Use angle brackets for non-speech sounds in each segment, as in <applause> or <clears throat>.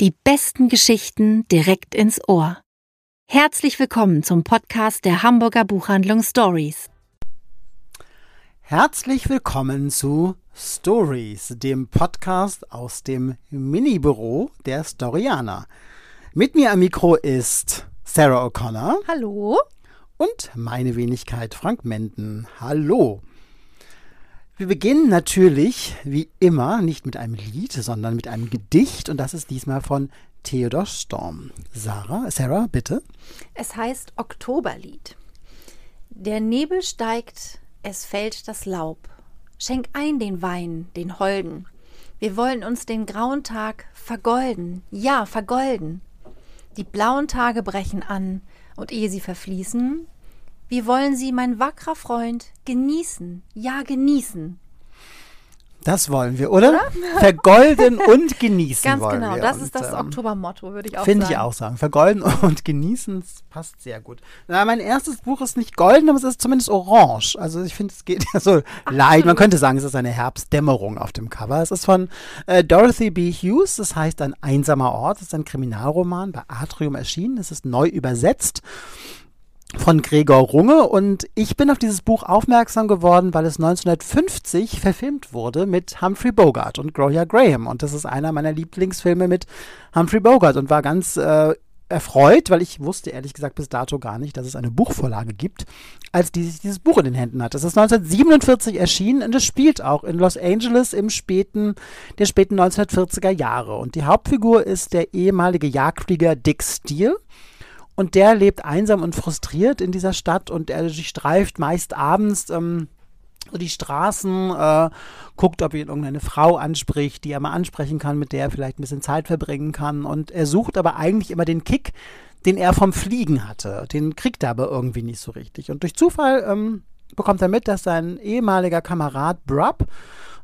Die besten Geschichten direkt ins Ohr. Herzlich willkommen zum Podcast der Hamburger Buchhandlung Stories. Herzlich willkommen zu Stories, dem Podcast aus dem Mini-Büro der Storianer. Mit mir am Mikro ist Sarah O'Connor. Hallo. Und meine Wenigkeit Frank Menden. Hallo. Wir beginnen natürlich, wie immer, nicht mit einem Lied, sondern mit einem Gedicht und das ist diesmal von Theodor Storm. Sarah, Sarah, bitte. Es heißt Oktoberlied. Der Nebel steigt, es fällt das Laub. Schenk ein den Wein, den Holden. Wir wollen uns den grauen Tag vergolden, ja, vergolden. Die blauen Tage brechen an, und ehe sie verfließen, wie wollen Sie, mein wackerer Freund, genießen, ja genießen? Das wollen wir, oder? oder? Vergolden <laughs> und genießen Ganz wollen genau, wir. das und, ist das ähm, Oktobermotto, würde ich auch Finde sagen. ich auch sagen. Vergolden <laughs> und genießen das passt sehr gut. Na, mein erstes Buch ist nicht golden, aber es ist zumindest orange. Also ich finde, es geht <laughs> ja so leicht. Man könnte sagen, es ist eine Herbstdämmerung auf dem Cover. Es ist von äh, Dorothy B. Hughes. Das heißt ein einsamer Ort. Es ist ein Kriminalroman bei Atrium erschienen. Es ist neu übersetzt von Gregor Runge. Und ich bin auf dieses Buch aufmerksam geworden, weil es 1950 verfilmt wurde mit Humphrey Bogart und Gloria Graham. Und das ist einer meiner Lieblingsfilme mit Humphrey Bogart und war ganz äh, erfreut, weil ich wusste ehrlich gesagt bis dato gar nicht, dass es eine Buchvorlage gibt, als die sich dieses Buch in den Händen hat. Es ist 1947 erschienen und es spielt auch in Los Angeles im späten, der späten 1940er Jahre. Und die Hauptfigur ist der ehemalige Jagdflieger Dick Steele und der lebt einsam und frustriert in dieser Stadt und er streift meist abends ähm, die Straßen, äh, guckt, ob ihn irgendeine Frau anspricht, die er mal ansprechen kann, mit der er vielleicht ein bisschen Zeit verbringen kann. Und er sucht aber eigentlich immer den Kick, den er vom Fliegen hatte. Den kriegt er aber irgendwie nicht so richtig. Und durch Zufall ähm, bekommt er mit, dass sein ehemaliger Kamerad Brub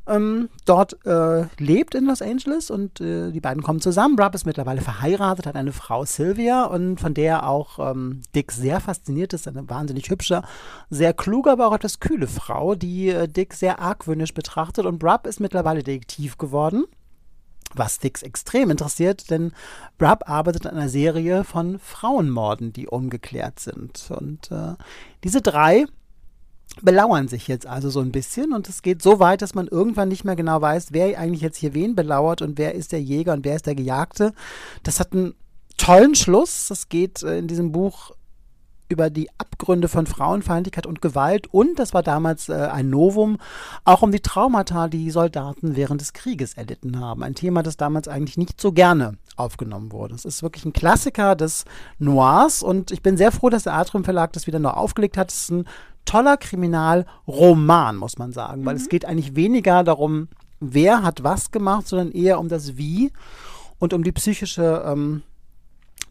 ähm, dort äh, lebt in Los Angeles und äh, die beiden kommen zusammen. Brub ist mittlerweile verheiratet, hat eine Frau Sylvia und von der auch ähm, Dick sehr fasziniert ist. Eine wahnsinnig hübsche, sehr kluge, aber auch etwas kühle Frau, die äh, Dick sehr argwöhnisch betrachtet. Und Brub ist mittlerweile Detektiv geworden. Was Dix extrem interessiert, denn Brub arbeitet an einer Serie von Frauenmorden, die ungeklärt sind. Und äh, diese drei belauern sich jetzt also so ein bisschen und es geht so weit, dass man irgendwann nicht mehr genau weiß, wer eigentlich jetzt hier wen belauert und wer ist der Jäger und wer ist der Gejagte. Das hat einen tollen Schluss. Das geht äh, in diesem Buch über die Abgründe von Frauenfeindlichkeit und Gewalt und, das war damals äh, ein Novum, auch um die Traumata, die Soldaten während des Krieges erlitten haben. Ein Thema, das damals eigentlich nicht so gerne aufgenommen wurde. Es ist wirklich ein Klassiker des Noirs und ich bin sehr froh, dass der Atrium Verlag das wieder neu aufgelegt hat. Es ist ein toller Kriminalroman, muss man sagen, weil Mhm. es geht eigentlich weniger darum, wer hat was gemacht, sondern eher um das Wie und um die psychische, ähm,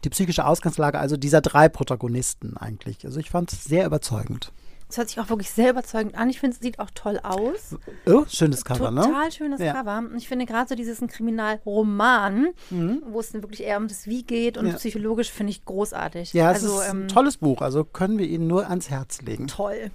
die psychische Ausgangslage, also dieser drei Protagonisten eigentlich. Also ich fand es sehr überzeugend. Es hört sich auch wirklich sehr überzeugend an. Ich finde, es sieht auch toll aus. Oh, schönes Cover, ne? Total schönes Ja. Cover. Und ich finde gerade so dieses ein Kriminalroman, wo es dann wirklich eher um das Wie geht und Mhm. Ja. psychologisch, finde ich großartig. Ja, es also, ist ähm, ein tolles Buch, also können wir Ihnen nur ans Herz legen. toll.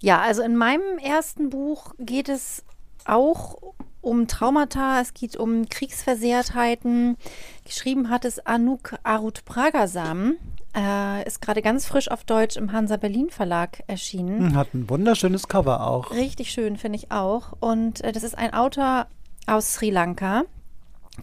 Ja, also in meinem ersten Buch geht es auch um Traumata, es geht um Kriegsversehrtheiten. Geschrieben hat es Anouk Arut Pragasam. Äh, ist gerade ganz frisch auf Deutsch im Hansa Berlin Verlag erschienen. Hat ein wunderschönes Cover auch. Richtig schön, finde ich auch. Und äh, das ist ein Autor aus Sri Lanka,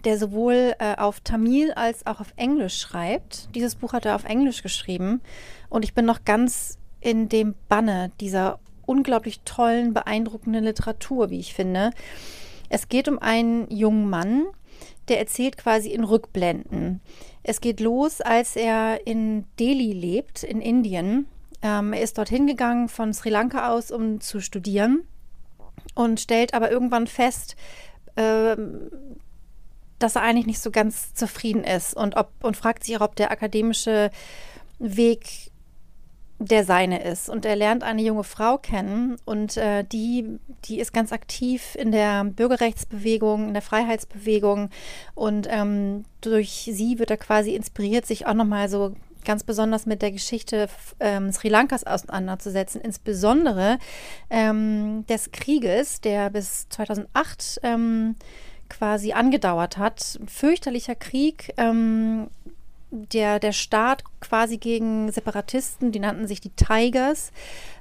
der sowohl äh, auf Tamil als auch auf Englisch schreibt. Dieses Buch hat er auf Englisch geschrieben. Und ich bin noch ganz in dem Banne dieser unglaublich tollen, beeindruckenden Literatur, wie ich finde. Es geht um einen jungen Mann, der erzählt quasi in Rückblenden. Es geht los, als er in Delhi lebt, in Indien. Ähm, er ist dorthin gegangen von Sri Lanka aus, um zu studieren und stellt aber irgendwann fest, ähm, dass er eigentlich nicht so ganz zufrieden ist und, ob, und fragt sich ob der akademische Weg der seine ist. Und er lernt eine junge Frau kennen und äh, die, die ist ganz aktiv in der Bürgerrechtsbewegung, in der Freiheitsbewegung. Und ähm, durch sie wird er quasi inspiriert, sich auch nochmal so ganz besonders mit der Geschichte ähm, Sri Lankas auseinanderzusetzen, insbesondere ähm, des Krieges, der bis 2008 ähm, quasi angedauert hat. Ein fürchterlicher Krieg. Ähm, der, der Staat quasi gegen Separatisten, die nannten sich die Tigers.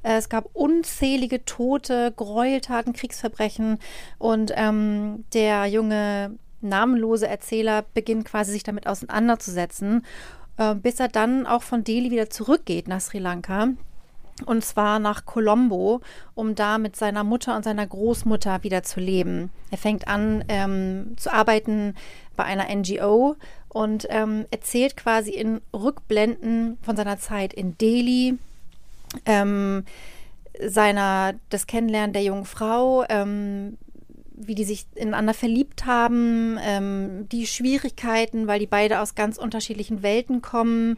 Äh, es gab unzählige Tote, Gräueltaten, Kriegsverbrechen und ähm, der junge namenlose Erzähler beginnt quasi sich damit auseinanderzusetzen, äh, bis er dann auch von Delhi wieder zurückgeht nach Sri Lanka. Und zwar nach Colombo, um da mit seiner Mutter und seiner Großmutter wieder zu leben. Er fängt an ähm, zu arbeiten bei einer NGO und ähm, erzählt quasi in Rückblenden von seiner Zeit in Delhi, ähm, seiner, das Kennenlernen der jungen Frau, ähm, wie die sich ineinander verliebt haben, ähm, die Schwierigkeiten, weil die beide aus ganz unterschiedlichen Welten kommen,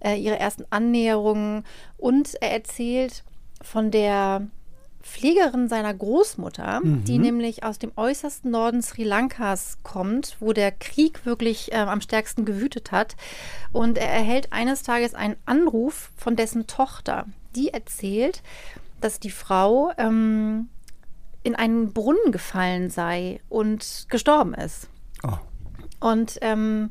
äh, ihre ersten Annäherungen. Und er erzählt von der Pflegerin seiner Großmutter, mhm. die nämlich aus dem äußersten Norden Sri Lankas kommt, wo der Krieg wirklich äh, am stärksten gewütet hat. Und er erhält eines Tages einen Anruf von dessen Tochter, die erzählt, dass die Frau ähm, in einen Brunnen gefallen sei und gestorben ist. Oh. Und ähm,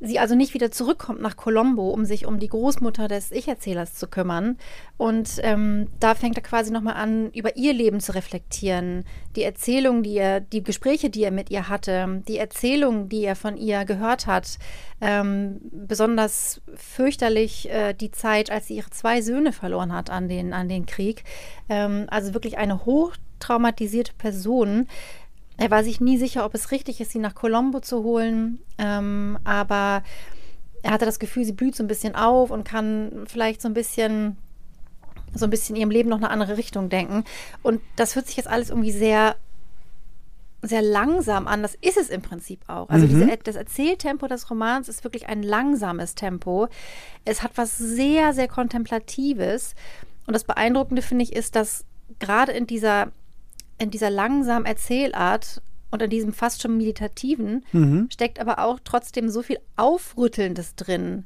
sie also nicht wieder zurückkommt nach Colombo, um sich um die Großmutter des Ich-Erzählers zu kümmern. Und ähm, da fängt er quasi nochmal an, über ihr Leben zu reflektieren. Die Erzählung, die er, die Gespräche, die er mit ihr hatte, die Erzählung, die er von ihr gehört hat. Ähm, besonders fürchterlich äh, die Zeit, als sie ihre zwei Söhne verloren hat an den, an den Krieg. Ähm, also wirklich eine hochtraumatisierte Person er war sich nie sicher, ob es richtig ist, sie nach Colombo zu holen. Ähm, aber er hatte das Gefühl, sie blüht so ein bisschen auf und kann vielleicht so ein bisschen so ein bisschen in ihrem Leben noch eine andere Richtung denken. Und das hört sich jetzt alles irgendwie sehr, sehr langsam an. Das ist es im Prinzip auch. Also mhm. diese, das Erzähltempo des Romans ist wirklich ein langsames Tempo. Es hat was sehr, sehr Kontemplatives. Und das Beeindruckende, finde ich, ist, dass gerade in dieser in dieser langsamen Erzählart und in diesem fast schon meditativen mhm. steckt aber auch trotzdem so viel Aufrüttelndes drin.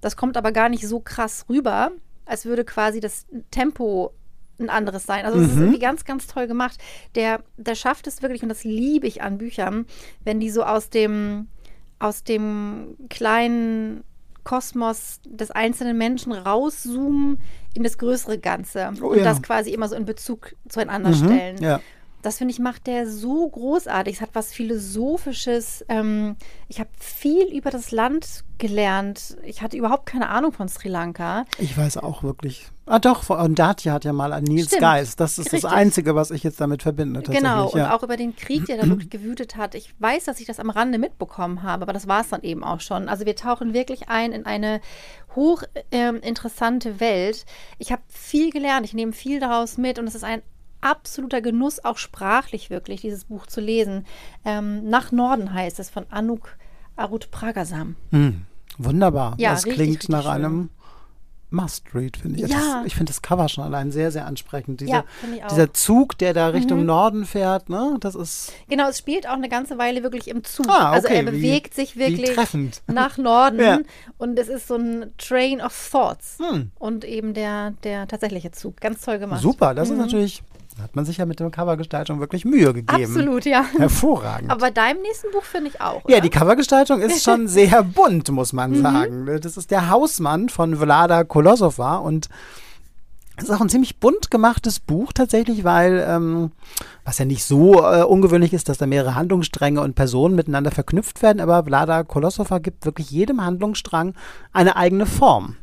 Das kommt aber gar nicht so krass rüber, als würde quasi das Tempo ein anderes sein. Also es mhm. ist irgendwie ganz, ganz toll gemacht. Der, der schafft es wirklich, und das liebe ich an Büchern, wenn die so aus dem, aus dem kleinen Kosmos des einzelnen Menschen rauszoomen in das größere Ganze oh, und ja. das quasi immer so in Bezug zueinander mhm, stellen. Ja. Das finde ich macht der so großartig. Es hat was philosophisches. Ähm, ich habe viel über das Land gelernt. Ich hatte überhaupt keine Ahnung von Sri Lanka. Ich weiß auch wirklich. Ah doch, und Datia hat ja mal an Nils Stimmt, Geist. Das ist richtig. das Einzige, was ich jetzt damit verbinde. Genau, und ja. auch über den Krieg, der da wirklich gewütet hat. Ich weiß, dass ich das am Rande mitbekommen habe, aber das war es dann eben auch schon. Also wir tauchen wirklich ein in eine hochinteressante ähm, Welt. Ich habe viel gelernt, ich nehme viel daraus mit und es ist ein absoluter Genuss, auch sprachlich wirklich, dieses Buch zu lesen. Ähm, Nach Norden heißt es von Anuk Arut Pragasam. Hm, wunderbar. Ja, das richtig, klingt richtig nach schön. einem Must-Read, finde ich. Ja. Das, ich finde das Cover schon allein sehr, sehr ansprechend. Diese, ja, dieser Zug, der da Richtung mhm. Norden fährt, ne? Das ist. Genau, es spielt auch eine ganze Weile wirklich im Zug. Ah, okay. Also er bewegt wie, sich wirklich <laughs> nach Norden ja. und es ist so ein Train of Thoughts. Hm. Und eben der, der tatsächliche Zug. Ganz toll gemacht. Super, das mhm. ist natürlich hat man sich ja mit der Covergestaltung wirklich Mühe gegeben. Absolut, ja. Hervorragend. Aber bei deinem nächsten Buch finde ich auch. Oder? Ja, die Covergestaltung ist <laughs> schon sehr bunt, muss man mhm. sagen. Das ist der Hausmann von Vlada Kolosova und es ist auch ein ziemlich bunt gemachtes Buch tatsächlich, weil, ähm, was ja nicht so äh, ungewöhnlich ist, dass da mehrere Handlungsstränge und Personen miteinander verknüpft werden, aber Vlada Kolosova gibt wirklich jedem Handlungsstrang eine eigene Form.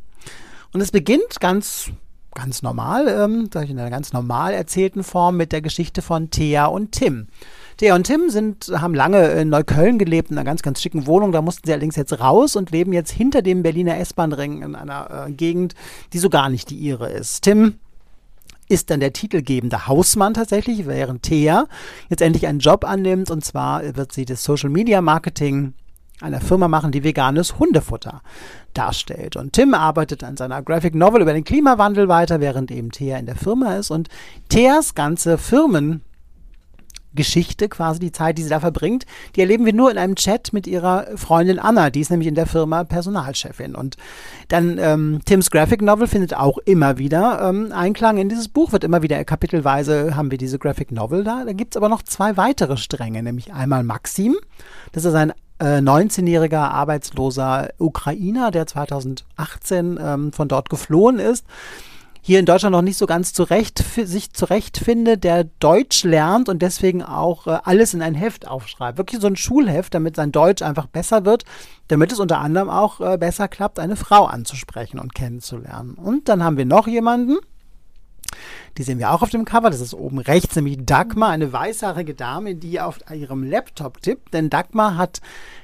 Und es beginnt ganz ganz normal, ähm, in einer ganz normal erzählten Form mit der Geschichte von Thea und Tim. Thea und Tim sind, haben lange in Neukölln gelebt, in einer ganz, ganz schicken Wohnung. Da mussten sie allerdings jetzt raus und leben jetzt hinter dem Berliner S-Bahn-Ring in einer äh, Gegend, die so gar nicht die ihre ist. Tim ist dann der titelgebende Hausmann tatsächlich, während Thea jetzt endlich einen Job annimmt und zwar wird sie das Social Media Marketing einer Firma machen, die veganes Hundefutter darstellt. Und Tim arbeitet an seiner Graphic Novel über den Klimawandel weiter, während eben Thea in der Firma ist. Und Theas ganze Firmen Geschichte quasi, die Zeit, die sie da verbringt, die erleben wir nur in einem Chat mit ihrer Freundin Anna, die ist nämlich in der Firma Personalchefin. Und dann ähm, Tims Graphic Novel findet auch immer wieder ähm, Einklang in dieses Buch, wird immer wieder kapitelweise haben wir diese Graphic Novel da. Da gibt es aber noch zwei weitere Stränge, nämlich einmal Maxim, das ist ein äh, 19-jähriger arbeitsloser Ukrainer, der 2018 ähm, von dort geflohen ist hier in Deutschland noch nicht so ganz zurecht, sich zurechtfindet, der Deutsch lernt und deswegen auch äh, alles in ein Heft aufschreibt. Wirklich so ein Schulheft, damit sein Deutsch einfach besser wird, damit es unter anderem auch äh, besser klappt, eine Frau anzusprechen und kennenzulernen. Und dann haben wir noch jemanden, die sehen wir auch auf dem Cover. Das ist oben rechts, nämlich Dagmar, eine weißhaarige Dame, die auf ihrem Laptop tippt. Denn Dagmar hat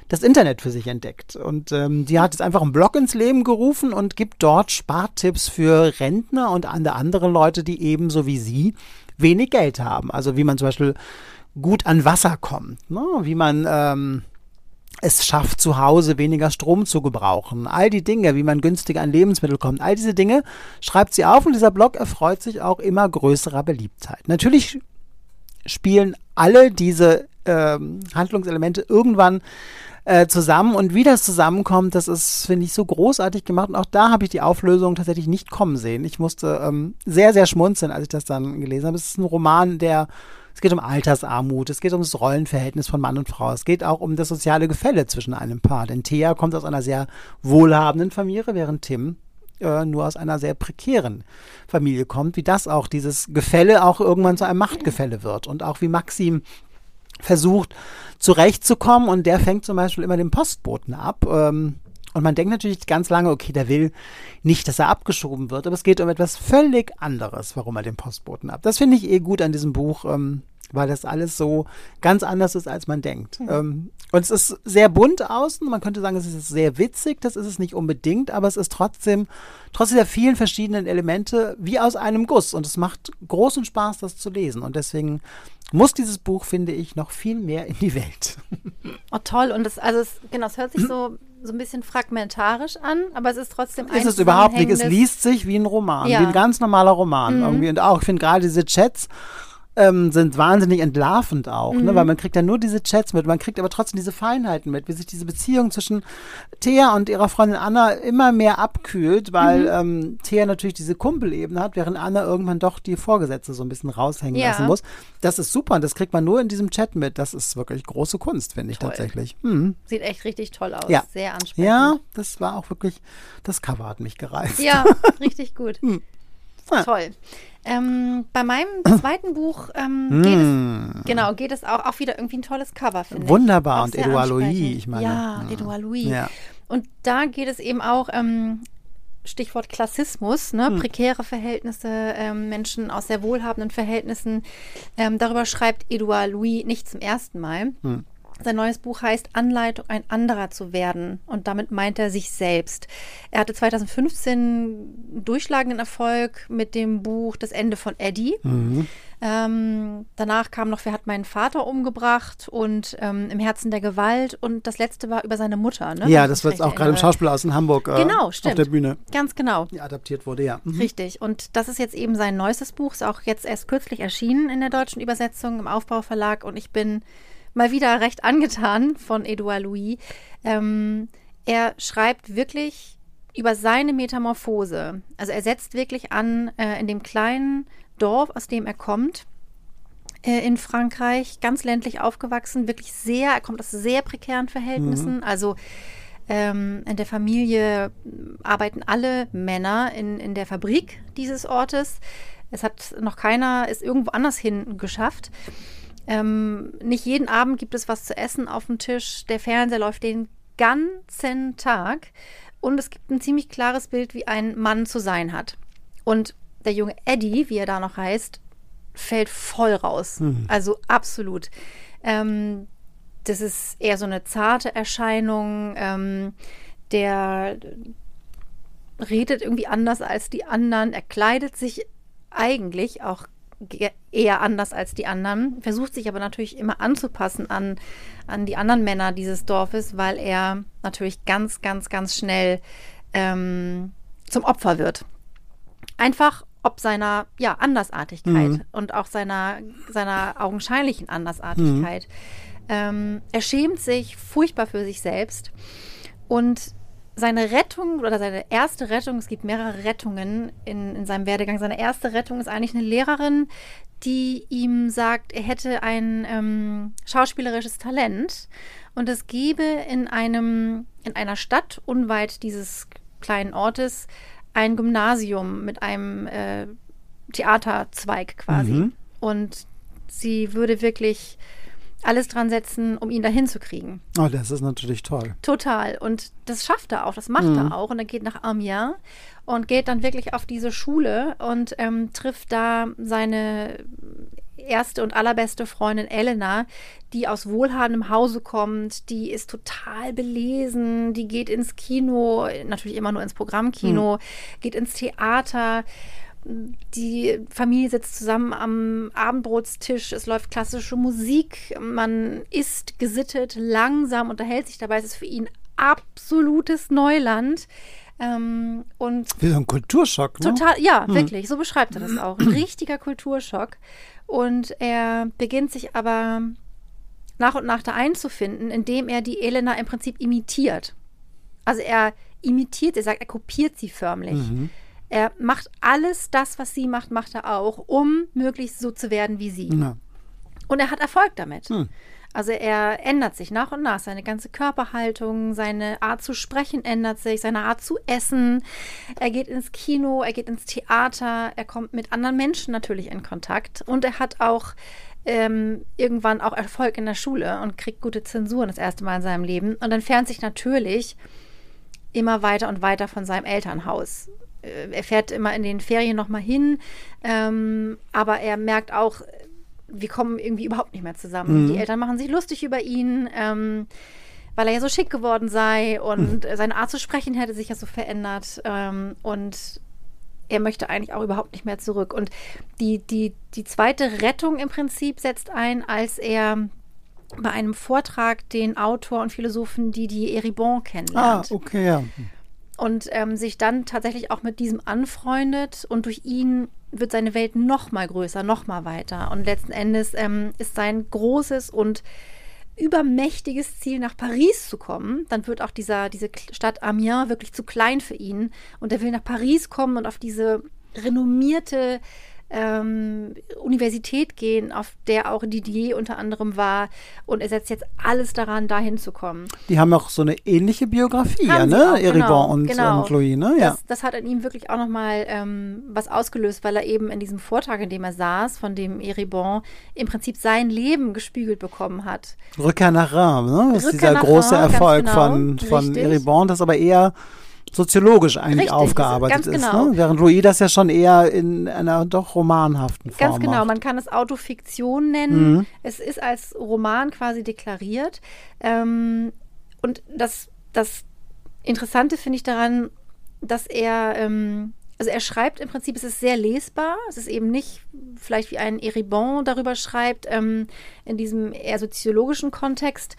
das Internet für sich entdeckt. Und ähm, die hat jetzt einfach einen Blog ins Leben gerufen und gibt dort Spartipps für Rentner und andere Leute, die ebenso wie sie wenig Geld haben. Also wie man zum Beispiel gut an Wasser kommt, ne? wie man ähm, es schafft, zu Hause weniger Strom zu gebrauchen. All die Dinge, wie man günstiger an Lebensmittel kommt, all diese Dinge schreibt sie auf und dieser Blog erfreut sich auch immer größerer Beliebtheit. Natürlich spielen alle diese ähm, Handlungselemente irgendwann äh, zusammen. Und wie das zusammenkommt, das ist, finde ich, so großartig gemacht. Und auch da habe ich die Auflösung tatsächlich nicht kommen sehen. Ich musste ähm, sehr, sehr schmunzeln, als ich das dann gelesen habe. Es ist ein Roman, der es geht um Altersarmut, es geht um das Rollenverhältnis von Mann und Frau, es geht auch um das soziale Gefälle zwischen einem Paar. Denn Thea kommt aus einer sehr wohlhabenden Familie, während Tim äh, nur aus einer sehr prekären Familie kommt, wie das auch, dieses Gefälle auch irgendwann zu einem Machtgefälle wird und auch wie Maxim versucht zurechtzukommen und der fängt zum Beispiel immer den Postboten ab. Ähm, und man denkt natürlich ganz lange, okay, der will nicht, dass er abgeschoben wird, aber es geht um etwas völlig anderes, warum er den Postboten ab. Das finde ich eh gut an diesem Buch, ähm, weil das alles so ganz anders ist, als man denkt. Mhm. Ähm, und es ist sehr bunt außen. Man könnte sagen, es ist sehr witzig. Das ist es nicht unbedingt, aber es ist trotzdem, trotz dieser vielen verschiedenen Elemente, wie aus einem Guss. Und es macht großen Spaß, das zu lesen. Und deswegen muss dieses Buch, finde ich, noch viel mehr in die Welt. Oh, toll. Und das, also es, genau, es hört sich so, so ein bisschen fragmentarisch an, aber es ist trotzdem ein Ist es überhaupt nicht. Es liest sich wie ein Roman, ja. wie ein ganz normaler Roman. Mhm. Irgendwie. Und auch, ich finde gerade diese Chats, ähm, sind wahnsinnig entlarvend auch, mhm. ne? weil man kriegt ja nur diese Chats mit, man kriegt aber trotzdem diese Feinheiten mit, wie sich diese Beziehung zwischen Thea und ihrer Freundin Anna immer mehr abkühlt, weil mhm. ähm, Thea natürlich diese Kumpelebene hat, während Anna irgendwann doch die Vorgesetzte so ein bisschen raushängen ja. lassen muss. Das ist super und das kriegt man nur in diesem Chat mit. Das ist wirklich große Kunst, finde ich toll. tatsächlich. Mhm. Sieht echt richtig toll aus, ja. sehr ansprechend. Ja, das war auch wirklich, das Cover hat mich gereizt. Ja, <laughs> richtig gut. Hm. Toll. Ähm, bei meinem <coughs> zweiten Buch ähm, geht, mm. es, genau, geht es auch, auch wieder irgendwie ein tolles Cover, finde ich. Wunderbar. Und Edouard Louis, ich meine. Ja, mm. Edouard Louis. Ja. Und da geht es eben auch, ähm, Stichwort Klassismus, ne? Hm. prekäre Verhältnisse, ähm, Menschen aus sehr wohlhabenden Verhältnissen. Ähm, darüber schreibt Edouard Louis nicht zum ersten Mal. Hm. Sein neues Buch heißt Anleitung, ein anderer zu werden. Und damit meint er sich selbst. Er hatte 2015 durchschlagenden Erfolg mit dem Buch Das Ende von Eddie. Mhm. Ähm, danach kam noch Wer hat meinen Vater umgebracht und ähm, Im Herzen der Gewalt. Und das letzte war über seine Mutter. Ne? Ja, das wird auch gerade im Schauspielhaus in Hamburg äh, genau, auf der Bühne. Ganz genau. Die adaptiert wurde, ja. Mhm. Richtig. Und das ist jetzt eben sein neuestes Buch. Ist auch jetzt erst kürzlich erschienen in der deutschen Übersetzung im Aufbauverlag. Und ich bin mal wieder recht angetan von Edouard Louis. Ähm, er schreibt wirklich über seine Metamorphose. Also er setzt wirklich an äh, in dem kleinen Dorf, aus dem er kommt, äh, in Frankreich, ganz ländlich aufgewachsen, wirklich sehr, er kommt aus sehr prekären Verhältnissen. Mhm. Also ähm, in der Familie arbeiten alle Männer in, in der Fabrik dieses Ortes. Es hat noch keiner es irgendwo anders hin geschafft. Ähm, nicht jeden Abend gibt es was zu essen auf dem Tisch. Der Fernseher läuft den ganzen Tag. Und es gibt ein ziemlich klares Bild, wie ein Mann zu sein hat. Und der junge Eddie, wie er da noch heißt, fällt voll raus. Mhm. Also absolut. Ähm, das ist eher so eine zarte Erscheinung. Ähm, der redet irgendwie anders als die anderen. Er kleidet sich eigentlich auch eher anders als die anderen, versucht sich aber natürlich immer anzupassen an, an die anderen Männer dieses Dorfes, weil er natürlich ganz, ganz, ganz schnell ähm, zum Opfer wird. Einfach ob seiner ja, Andersartigkeit Mhm. und auch seiner, seiner augenscheinlichen Andersartigkeit. Ähm, er schämt sich furchtbar für sich selbst und seine Rettung oder seine erste Rettung, es gibt mehrere Rettungen in, in seinem Werdegang, seine erste Rettung ist eigentlich eine Lehrerin, die ihm sagt, er hätte ein ähm, schauspielerisches Talent und es gebe in einem, in einer Stadt unweit dieses kleinen Ortes ein Gymnasium mit einem äh, Theaterzweig quasi. Mhm. Und sie würde wirklich alles dran setzen, um ihn dahin zu kriegen. Oh, das ist natürlich toll. Total. Und das schafft er auch, das macht Mhm. er auch. Und er geht nach Amiens und geht dann wirklich auf diese Schule und ähm, trifft da seine erste und allerbeste Freundin Elena, die aus wohlhabendem Hause kommt, die ist total belesen, die geht ins Kino, natürlich immer nur ins Programmkino, geht ins Theater. Die Familie sitzt zusammen am Abendbrotstisch, es läuft klassische Musik, man isst gesittet, langsam, unterhält sich dabei. Es ist für ihn absolutes Neuland. Ähm, und Wie so ein Kulturschock, ne? Total, ja, wirklich. So beschreibt er das <clears throat> auch. Ein richtiger Kulturschock. Und er beginnt sich aber nach und nach da einzufinden, indem er die Elena im Prinzip imitiert. Also er imitiert, er sagt, er kopiert sie förmlich. Er macht alles das, was sie macht, macht er auch, um möglichst so zu werden wie sie. Ja. Und er hat Erfolg damit. Hm. Also er ändert sich nach und nach. Seine ganze Körperhaltung, seine Art zu sprechen ändert sich, seine Art zu essen. Er geht ins Kino, er geht ins Theater, er kommt mit anderen Menschen natürlich in Kontakt. Und er hat auch ähm, irgendwann auch Erfolg in der Schule und kriegt gute Zensuren das erste Mal in seinem Leben und entfernt sich natürlich immer weiter und weiter von seinem Elternhaus. Äh, Er fährt immer in den Ferien nochmal hin, ähm, aber er merkt auch, wir kommen irgendwie überhaupt nicht mehr zusammen. Die Eltern machen sich lustig über ihn, ähm, weil er ja so schick geworden sei und seine Art zu sprechen hätte sich ja so verändert. Ähm, und er möchte eigentlich auch überhaupt nicht mehr zurück. Und die, die, die zweite Rettung im Prinzip setzt ein, als er bei einem Vortrag den Autor und Philosophen Didier Eribon Ah, kennenlernt okay, ja. Und ähm, sich dann tatsächlich auch mit diesem anfreundet und durch ihn wird seine Welt noch mal größer, noch mal weiter. Und letzten Endes ähm, ist sein großes und übermächtiges Ziel nach Paris zu kommen, dann wird auch dieser, diese Stadt Amiens wirklich zu klein für ihn. Und er will nach Paris kommen und auf diese renommierte ähm, Universität gehen, auf der auch Didier unter anderem war und er setzt jetzt alles daran, dahin zu kommen. Die haben auch so eine ähnliche Biografie, ja, Haben sie ne? auch, Eribon genau, und, genau. und Louis, ne? Ja. Das, das hat in ihm wirklich auch nochmal ähm, was ausgelöst, weil er eben in diesem Vortrag, in dem er saß, von dem Eribon im Prinzip sein Leben gespiegelt bekommen hat. Rückkehr nach Reims, ne? Das ist Rückkehr dieser nach große ganz Erfolg genau, von, von richtig. Eribon, das aber eher soziologisch eigentlich Richtig, aufgearbeitet ist. genau. Ne? Während Louis das ja schon eher in einer doch romanhaften Form Ganz genau, macht. man kann es Autofiktion nennen. Mhm. Es ist als Roman quasi deklariert. Ähm, und das, das Interessante finde ich daran, dass er, ähm, also er schreibt im Prinzip, es ist sehr lesbar. Es ist eben nicht vielleicht wie ein Eribon darüber schreibt, ähm, in diesem eher soziologischen Kontext.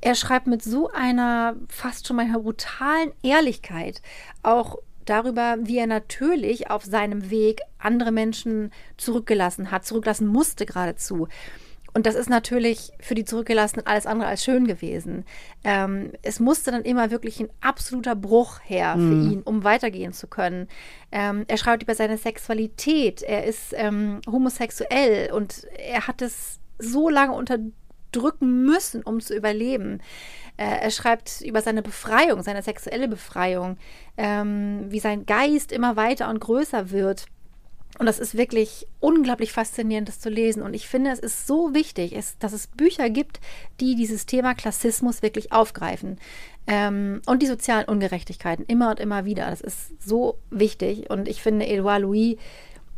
Er schreibt mit so einer fast schon mal brutalen Ehrlichkeit auch darüber, wie er natürlich auf seinem Weg andere Menschen zurückgelassen hat, zurücklassen musste geradezu. Und das ist natürlich für die Zurückgelassenen alles andere als schön gewesen. Ähm, es musste dann immer wirklich ein absoluter Bruch her für ihn, um weitergehen zu können. Ähm, er schreibt über seine Sexualität. Er ist ähm, homosexuell und er hat es so lange unterdrücken müssen, um zu überleben. Äh, er schreibt über seine Befreiung, seine sexuelle Befreiung, ähm, wie sein Geist immer weiter und größer wird. Und das ist wirklich unglaublich faszinierend, das zu lesen. Und ich finde, es ist so wichtig, es, dass es Bücher gibt, die dieses Thema Klassismus wirklich aufgreifen. Ähm, und die sozialen Ungerechtigkeiten immer und immer wieder. Das ist so wichtig. Und ich finde, Edouard Louis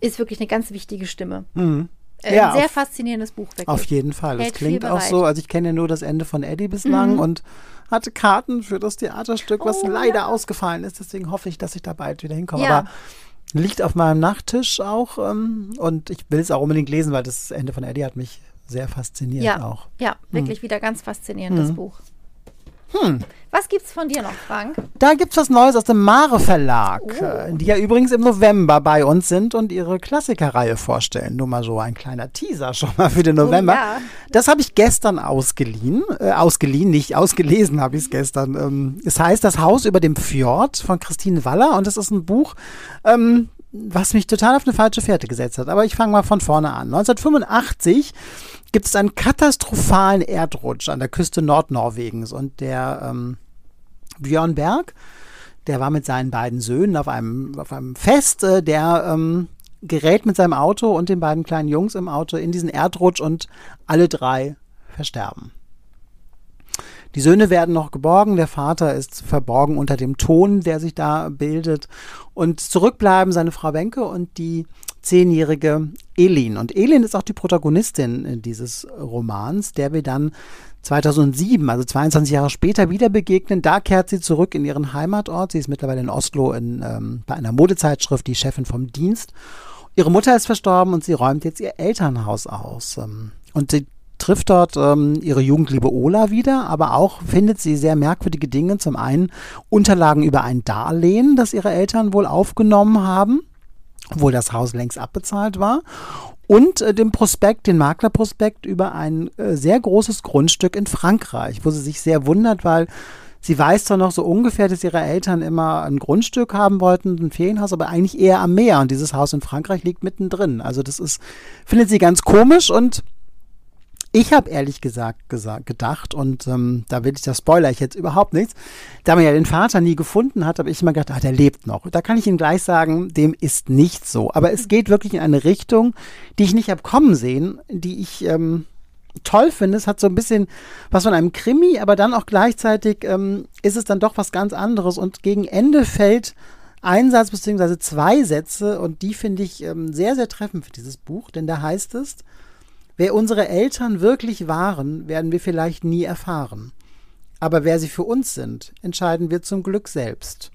ist wirklich eine ganz wichtige Stimme. Mhm. Äh, Ja, ein sehr auf- faszinierendes Buch, wirklich. Auf jeden Fall. Das Hält viel klingt auch so, also ich kenne ja nur das Ende von Eddie bislang Mhm. und hatte Karten für das Theaterstück, was Oh, leider ja. ausgefallen ist. Deswegen hoffe ich, dass ich da bald wieder hinkomme. Ja. Aber liegt auf meinem Nachttisch auch ähm, und ich will es auch unbedingt lesen, weil das Ende von Eddie hat mich sehr fasziniert Ja, auch. ja, wirklich wieder ganz faszinierend, das Mhm. Buch. Hm. Was gibt's von dir noch, Frank? Da gibt's was Neues aus dem Mare Verlag, oh. die ja übrigens im November bei uns sind und ihre Klassikerreihe vorstellen. Nur mal so ein kleiner Teaser schon mal für den November. Oh, ja. Das habe ich gestern ausgeliehen, äh, ausgeliehen, nicht ausgelesen habe ich es gestern. Ähm, es heißt Das Haus über dem Fjord von Christine Waller und es ist ein Buch, ähm, was mich total auf eine falsche Fährte gesetzt hat. Aber ich fange mal von vorne an. 1985 gibt es einen katastrophalen Erdrutsch an der Küste Nordnorwegens und der ähm, Björn Berg, der war mit seinen beiden Söhnen auf einem, auf einem Fest, äh, der ähm, gerät mit seinem Auto und den beiden kleinen Jungs im Auto in diesen Erdrutsch und alle drei versterben. Die Söhne werden noch geborgen, der Vater ist verborgen unter dem Ton, der sich da bildet. Und zurückbleiben seine Frau Wenke und die zehnjährige Elin. Und Elin ist auch die Protagonistin dieses Romans, der wir dann 2007, also 22 Jahre später, wieder begegnen. Da kehrt sie zurück in ihren Heimatort. Sie ist mittlerweile in Oslo in, ähm, bei einer Modezeitschrift, die Chefin vom Dienst. Ihre Mutter ist verstorben und sie räumt jetzt ihr Elternhaus aus. Ähm, und sie trifft dort ähm, ihre Jugendliebe Ola wieder, aber auch findet sie sehr merkwürdige Dinge. Zum einen Unterlagen über ein Darlehen, das ihre Eltern wohl aufgenommen haben, obwohl das Haus längst abbezahlt war. Und äh, dem Prospekt, den Maklerprospekt über ein äh, sehr großes Grundstück in Frankreich, wo sie sich sehr wundert, weil Sie weiß zwar noch so ungefähr, dass ihre Eltern immer ein Grundstück haben wollten, ein Ferienhaus, aber eigentlich eher am Meer. Und dieses Haus in Frankreich liegt mittendrin. Also das ist, findet sie ganz komisch und ich habe ehrlich gesagt, gesagt gedacht, und ähm, da will ich, das spoiler ich jetzt überhaupt nichts, da man ja den Vater nie gefunden hat, habe ich immer gedacht, ah, der lebt noch. Da kann ich Ihnen gleich sagen, dem ist nicht so. Aber es geht wirklich in eine Richtung, die ich nicht habe kommen sehen, die ich ähm, toll finde. Es hat so ein bisschen was von einem Krimi, aber dann auch gleichzeitig ähm, ist es dann doch was ganz anderes. Und gegen Ende fällt ein Satz bzw. zwei Sätze und die finde ich ähm, sehr, sehr treffend für dieses Buch, denn da heißt es, Wer unsere Eltern wirklich waren, werden wir vielleicht nie erfahren. Aber wer sie für uns sind, entscheiden wir zum Glück selbst.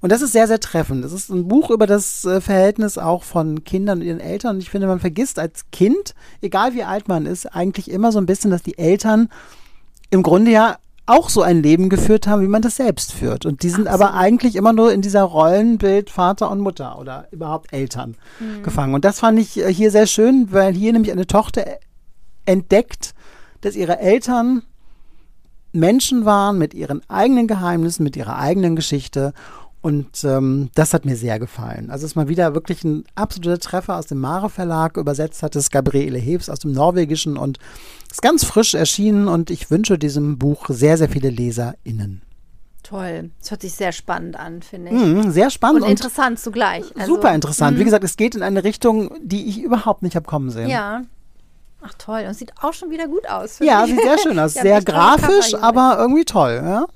Und das ist sehr, sehr treffend. Es ist ein Buch über das äh, Verhältnis auch von Kindern und ihren Eltern. Und ich finde, man vergisst als Kind, egal wie alt man ist, eigentlich immer so ein bisschen, dass die Eltern im Grunde ja auch so ein Leben geführt haben, wie man das selbst führt. Und die sind Absolut. aber eigentlich immer nur in dieser Rollenbild Vater und Mutter oder überhaupt Eltern mhm. gefangen. Und das fand ich äh, hier sehr schön, weil hier nämlich eine Tochter entdeckt, dass ihre Eltern Menschen waren mit ihren eigenen Geheimnissen, mit ihrer eigenen Geschichte und ähm, das hat mir sehr gefallen. Also es ist mal wieder wirklich ein absoluter Treffer aus dem Mare Verlag. Übersetzt hat es Gabriele Heves aus dem Norwegischen und ist ganz frisch erschienen und ich wünsche diesem Buch sehr, sehr viele LeserInnen. Toll. Das hört sich sehr spannend an, finde ich. Mm, sehr spannend. Und, und interessant zugleich. Also, super interessant. Mm. Wie mhm. gesagt, es geht in eine Richtung, die ich überhaupt nicht habe kommen sehen. Ja. Ach toll. Und sieht auch schon wieder gut aus. Ja, sieht sehr schön aus. <laughs> sehr grafisch, aber irgendwie toll. Ja?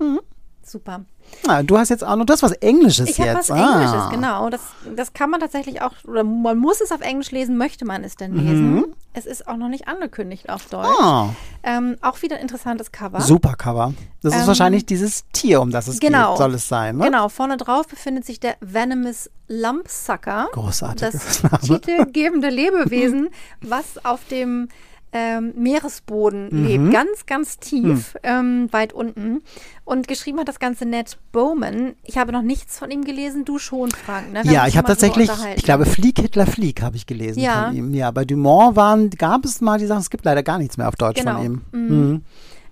Mhm. Super. Ah, du hast jetzt auch noch das was Englisches ich jetzt. Ich habe was ah. Englisches, genau. Das, das kann man tatsächlich auch, oder man muss es auf Englisch lesen, möchte man es denn lesen. Mhm. Es ist auch noch nicht angekündigt auf Deutsch. Oh. Ähm, auch wieder ein interessantes Cover. Super Cover. Das ähm, ist wahrscheinlich dieses Tier, um das es genau, geht, soll es sein. Ne? Genau, vorne drauf befindet sich der Venomous Lumpsucker. Großartig. Das titelgebende Lebewesen, <laughs> was auf dem ähm, Meeresboden mhm. lebt, ganz, ganz tief, mhm. ähm, weit unten. Und geschrieben hat das Ganze Ned Bowman. Ich habe noch nichts von ihm gelesen, du schon, Frank. Ne? Ja, ich habe tatsächlich, ich glaube, Flieg Hitler Flieg habe ich gelesen ja. von ihm. Ja, bei Dumont waren, gab es mal die Sachen, es gibt leider gar nichts mehr auf Deutsch genau. von ihm. Mhm. mhm.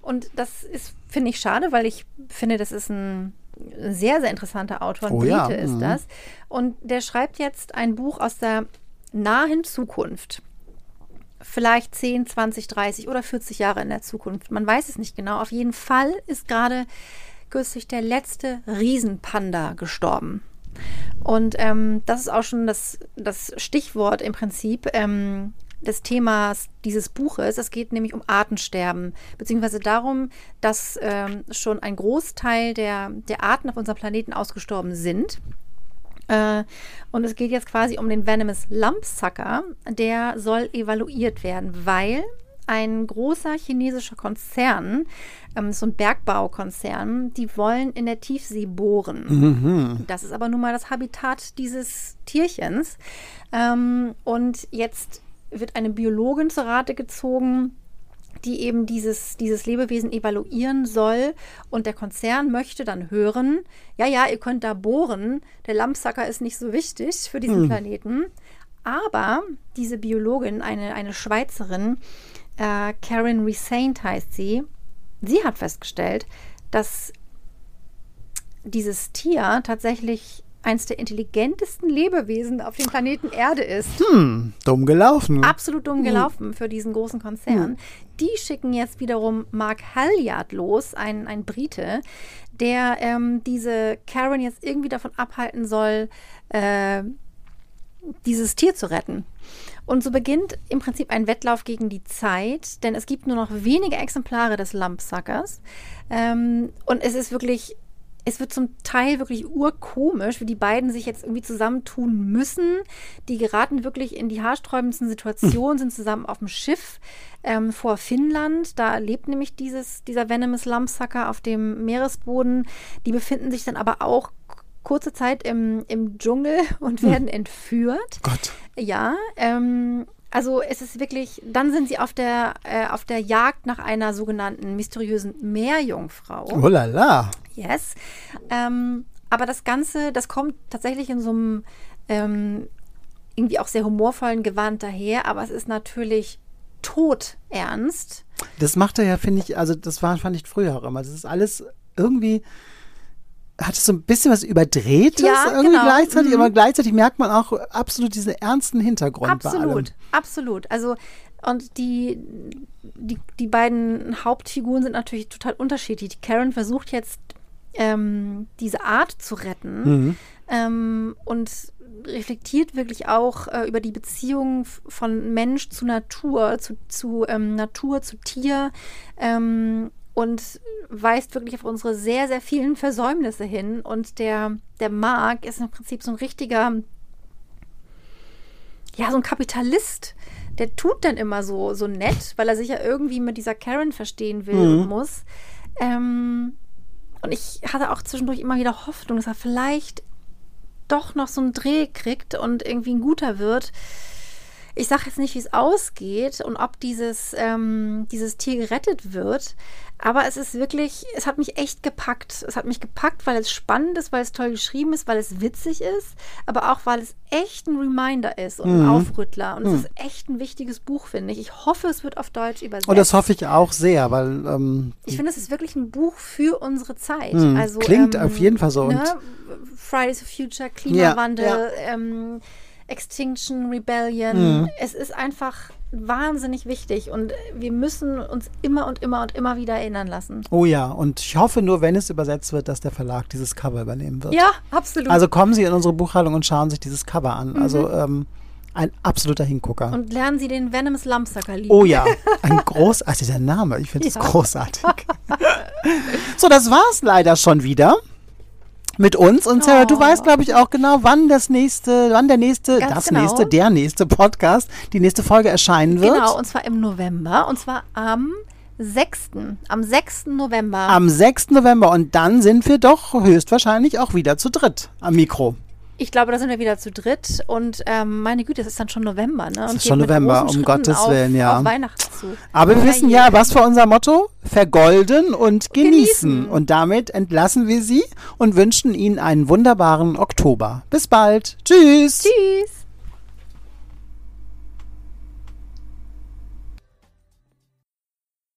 Und das ist, finde ich, schade, weil ich finde, das ist ein sehr, sehr interessanter Autor. Ein oh, Brite ja. ist mhm. das. Und der schreibt jetzt ein Buch aus der nahen Zukunft vielleicht 10, 20, 30 oder 40 Jahre in der Zukunft. Man weiß es nicht genau. Auf jeden Fall ist gerade kürzlich der letzte Riesenpanda gestorben. Und ähm, das ist auch schon das, das Stichwort im Prinzip ähm, des Themas dieses Buches. Es geht nämlich um Artensterben, beziehungsweise darum, dass ähm, schon ein Großteil der, der Arten auf unserem Planeten ausgestorben sind. Äh, und es geht jetzt quasi um den Venomous Lumpsucker. Der soll evaluiert werden, weil ein großer chinesischer Konzern, ähm, so ein Bergbaukonzern, die wollen in der Tiefsee bohren. Mhm. Das ist aber nun mal das Habitat dieses Tierchens. Ähm, und jetzt wird eine Biologin zur Rate gezogen, die eben dieses, dieses Lebewesen evaluieren soll. Und der Konzern möchte dann hören, ja, ja, ihr könnt da bohren, der Lampsacker ist nicht so wichtig für diesen Planeten. Aber diese Biologin, eine, eine Schweizerin, äh, Karen Resaint heißt sie, sie hat festgestellt, dass dieses Tier tatsächlich eines der intelligentesten Lebewesen auf dem Planeten Erde ist. Hm, dumm gelaufen. Absolut dumm gelaufen für diesen großen Konzern. Die schicken jetzt wiederum Mark Halliard los, ein, ein Brite, der ähm, diese Karen jetzt irgendwie davon abhalten soll, äh, dieses Tier zu retten. Und so beginnt im Prinzip ein Wettlauf gegen die Zeit, denn es gibt nur noch wenige Exemplare des Lumpsuckers. Ähm, und es ist wirklich, es wird zum Teil wirklich urkomisch, wie die beiden sich jetzt irgendwie zusammentun müssen. Die geraten wirklich in die haarsträubendsten Situationen, sind zusammen auf dem Schiff ähm, vor Finnland. Da lebt nämlich dieses, dieser Venomous Lumpsucker auf dem Meeresboden. Die befinden sich dann aber auch kurze Zeit im, im Dschungel <laughs> und werden entführt. Gott. Ja, ähm, also es ist wirklich, dann sind sie auf der, äh, auf der Jagd nach einer sogenannten mysteriösen Meerjungfrau. Oh la la. Yes. Ähm, aber das Ganze, das kommt tatsächlich in so einem ähm, irgendwie auch sehr humorvollen Gewand daher, aber es ist natürlich todernst. Das macht er ja, finde ich, also das war, fand ich früher auch immer. Das ist alles irgendwie hat es so ein bisschen was Überdrehtes Ja, irgendwie genau. gleichzeitig, Mhm. aber gleichzeitig merkt man auch absolut diesen ernsten Hintergrund. Absolut, absolut. Also und die, die, die beiden Hauptfiguren sind natürlich total unterschiedlich. Karen versucht jetzt ähm, diese Art zu retten Mhm. ähm, und reflektiert wirklich auch äh, über die Beziehung von Mensch zu Natur, zu, zu ähm, Natur, zu Tier ähm, und weist wirklich auf unsere sehr, sehr vielen Versäumnisse hin. Und der, der Mark ist im Prinzip so ein richtiger, ja, so ein Kapitalist. Der tut dann immer so, so nett, weil er sich ja irgendwie mit dieser Karen verstehen will und muss. Ähm, und ich hatte auch zwischendurch immer wieder Hoffnung, dass er vielleicht doch noch so einen Dreh kriegt und irgendwie ein guter wird. Ich sage jetzt nicht, wie es ausgeht und ob dieses, ähm, dieses Tier gerettet wird, aber es ist wirklich, es hat mich echt gepackt. Es hat mich gepackt, weil es spannend ist, weil es toll geschrieben ist, weil es witzig ist, aber auch weil es echt ein Reminder ist und ein Aufrüttler. Und es ist echt ein wichtiges Buch, finde ich. Ich hoffe, es wird auf Deutsch übersetzt. Und das hoffe ich auch sehr, weil ähm, Ich finde, es ist wirklich ein Buch für unsere Zeit. Hm, also, klingt auf jeden Fall so. Ne, Fridays for Future, Klimawandel, Ähm, Extinction Rebellion. Mhm. Es ist einfach wahnsinnig wichtig und wir müssen uns immer und immer und immer wieder erinnern lassen. oh ja, und ich hoffe nur, wenn es übersetzt wird, dass der Verlag dieses Cover übernehmen wird. Ja, absolut. Also kommen Sie in unsere Buchhandlung und schauen sich dieses Cover an. Also ähm, ein absoluter Hingucker. Mhm. und lernen Sie den Venomous Lumpsucker lieben. Oh ja, ein großartiger Name. Ich finde es Ja. großartig. <laughs> so, das war's leider schon wieder mit uns. Und Sarah, du Oh. weißt, glaube ich, auch genau, wann das nächste, wann der nächste, Ganz das genau. nächste, der nächste Podcast, die nächste Folge erscheinen wird. Genau, und zwar im November. Und zwar am 6. Am 6. November. Am 6. November. Und dann sind wir doch höchstwahrscheinlich auch wieder zu dritt am Mikro. Ich glaube, da sind wir wieder zu dritt und ähm, meine Güte, es ist dann schon November, ne? Und ist geht schon November, um Schritten Gottes auf, Willen, ja. Auf Weihnachten zu. Aber wir Ja, wissen ja, was für unser Motto? Vergolden und genießen. Genießen. Und damit entlassen wir Sie und wünschen Ihnen einen wunderbaren Oktober. Bis bald. Tschüss. Tschüss.